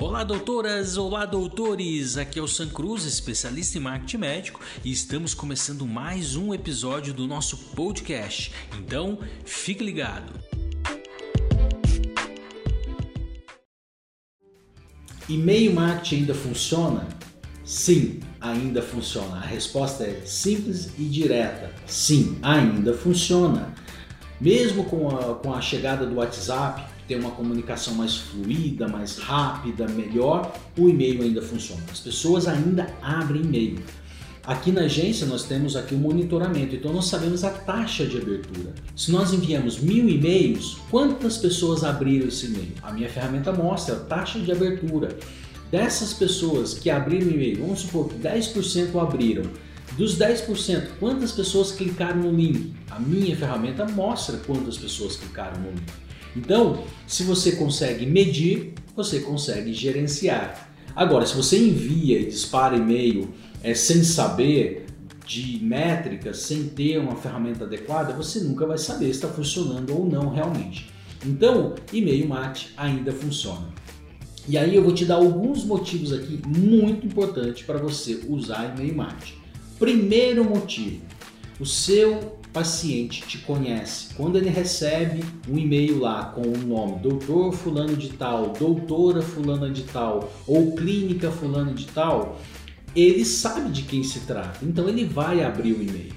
Olá, doutoras! Olá, doutores! Aqui é o San Cruz, especialista em marketing médico, e estamos começando mais um episódio do nosso podcast. Então, fique ligado! E-mail marketing ainda funciona? Sim, ainda funciona. A resposta é simples e direta. Sim, ainda funciona. Mesmo com a, com a chegada do WhatsApp, tem uma comunicação mais fluida, mais rápida, melhor, o e-mail ainda funciona. As pessoas ainda abrem e-mail. Aqui na agência nós temos aqui o monitoramento, então nós sabemos a taxa de abertura. Se nós enviamos mil e-mails, quantas pessoas abriram esse e-mail? A minha ferramenta mostra a taxa de abertura. Dessas pessoas que abriram o e-mail, vamos supor que 10% abriram. Dos 10%, quantas pessoas clicaram no link? A minha ferramenta mostra quantas pessoas clicaram no link. Então, se você consegue medir, você consegue gerenciar. Agora, se você envia e dispara e-mail é, sem saber de métricas, sem ter uma ferramenta adequada, você nunca vai saber se está funcionando ou não realmente. Então, e-mail mate ainda funciona. E aí eu vou te dar alguns motivos aqui muito importantes para você usar e-mail marketing. Primeiro motivo, o seu paciente te conhece. Quando ele recebe um e-mail lá com o nome doutor fulano de tal, doutora fulana de tal ou clínica fulano de tal, ele sabe de quem se trata. Então ele vai abrir o e-mail.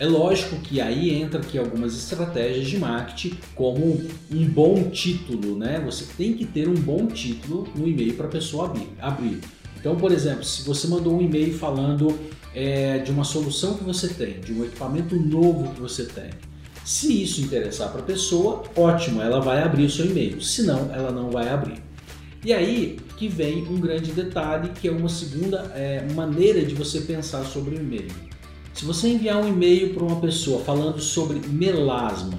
É lógico que aí entra aqui algumas estratégias de marketing, como um bom título, né? Você tem que ter um bom título no e-mail para a pessoa abrir. Então, por exemplo, se você mandou um e-mail falando é, de uma solução que você tem, de um equipamento novo que você tem, se isso interessar para a pessoa, ótimo, ela vai abrir o seu e-mail. Se não, ela não vai abrir. E aí que vem um grande detalhe, que é uma segunda é, maneira de você pensar sobre o e-mail. Se você enviar um e-mail para uma pessoa falando sobre melasma,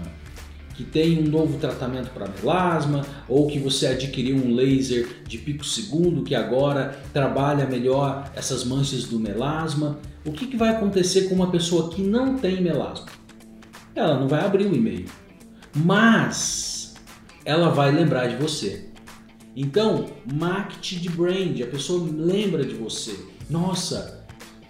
que tem um novo tratamento para melasma, ou que você adquiriu um laser de pico segundo que agora trabalha melhor essas manchas do melasma, o que, que vai acontecer com uma pessoa que não tem melasma? Ela não vai abrir o e-mail, mas ela vai lembrar de você. Então, marketing de brand, a pessoa lembra de você. Nossa,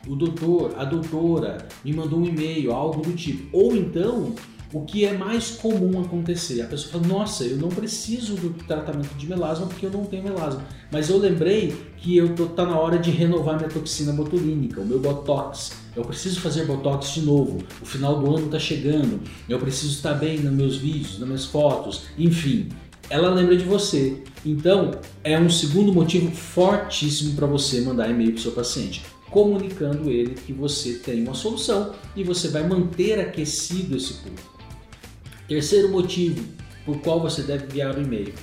o doutor, a doutora me mandou um e-mail, algo do tipo. Ou então, o que é mais comum acontecer, a pessoa fala: "Nossa, eu não preciso do tratamento de melasma porque eu não tenho melasma, mas eu lembrei que eu tô tá na hora de renovar minha toxina botulínica, o meu botox. Eu preciso fazer botox de novo. O final do ano está chegando. Eu preciso estar bem nos meus vídeos, nas minhas fotos, enfim." Ela lembra de você. Então, é um segundo motivo fortíssimo para você mandar e-mail para o seu paciente comunicando ele que você tem uma solução e você vai manter aquecido esse público. Terceiro motivo por qual você deve enviar o e-mail.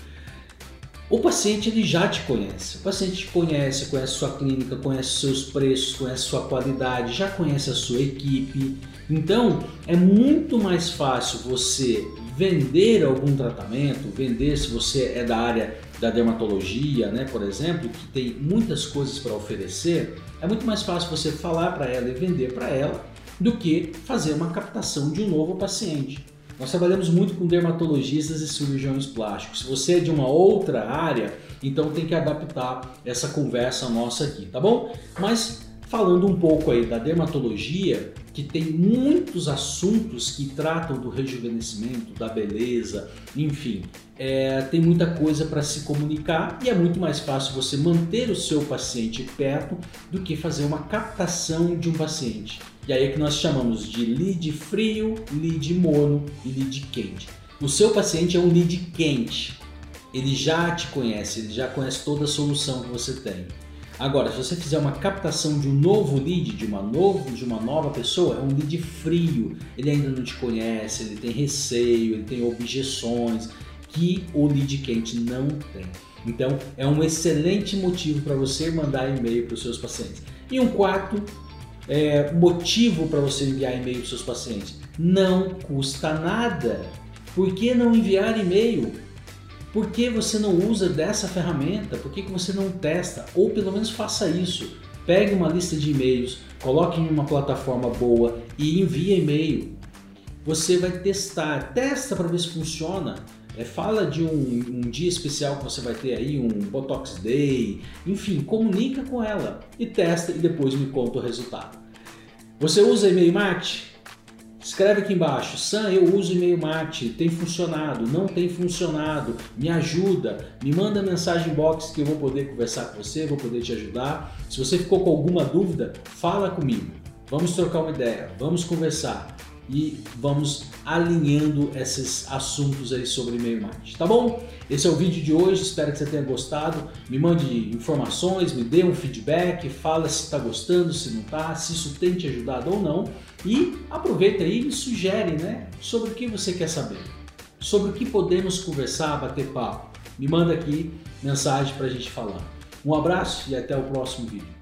O paciente ele já te conhece. O paciente te conhece, conhece sua clínica, conhece seus preços, conhece sua qualidade, já conhece a sua equipe. Então é muito mais fácil você vender algum tratamento, vender se você é da área da dermatologia, né, por exemplo, que tem muitas coisas para oferecer, é muito mais fácil você falar para ela e vender para ela do que fazer uma captação de um novo paciente. Nós trabalhamos muito com dermatologistas e cirurgiões plásticos. Se você é de uma outra área, então tem que adaptar essa conversa nossa aqui, tá bom? Mas falando um pouco aí da dermatologia, que tem muitos assuntos que tratam do rejuvenescimento, da beleza, enfim, é, tem muita coisa para se comunicar e é muito mais fácil você manter o seu paciente perto do que fazer uma captação de um paciente. E aí é que nós chamamos de lead frio, lead mono e lead quente. O seu paciente é um lead quente, ele já te conhece, ele já conhece toda a solução que você tem. Agora, se você fizer uma captação de um novo lead, de uma, novo, de uma nova pessoa, é um lead frio. Ele ainda não te conhece, ele tem receio, ele tem objeções que o lead quente não tem. Então, é um excelente motivo para você mandar e-mail para os seus pacientes. E um quarto é, motivo para você enviar e-mail para os seus pacientes: não custa nada. Por que não enviar e-mail? Por que você não usa dessa ferramenta? Por que, que você não testa? Ou pelo menos faça isso. Pegue uma lista de e-mails, coloque em uma plataforma boa e envie e-mail. Você vai testar, testa para ver se funciona. É, fala de um, um, dia especial que você vai ter aí, um Botox Day, enfim, comunica com ela e testa e depois me conta o resultado. Você usa e-mail marketing? Escreve aqui embaixo, Sam, eu uso e-mail marketing, tem funcionado, não tem funcionado, me ajuda, me manda mensagem box que eu vou poder conversar com você, vou poder te ajudar. Se você ficou com alguma dúvida, fala comigo. Vamos trocar uma ideia, vamos conversar e vamos alinhando esses assuntos aí sobre e-mail marketing, tá bom? Esse é o vídeo de hoje, espero que você tenha gostado. Me mande informações, me dê um feedback, fala se está gostando, se não está, se isso tem te ajudado ou não. E aproveita aí e me sugere, né, sobre o que você quer saber, sobre o que podemos conversar, bater papo. Me manda aqui mensagem para a gente falar. Um abraço e até o próximo vídeo.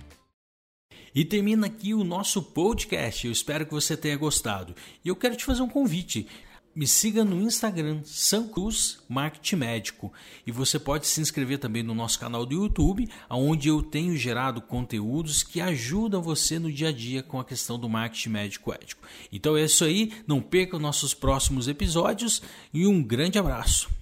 E termina aqui o nosso podcast. Eu espero que você tenha gostado. E eu quero te fazer um convite. Me siga no Instagram, Sancruz Marketing Médico. E você pode se inscrever também no nosso canal do YouTube, onde eu tenho gerado conteúdos que ajudam você no dia a dia com a questão do marketing médico ético. Então é isso aí, não perca os nossos próximos episódios e um grande abraço.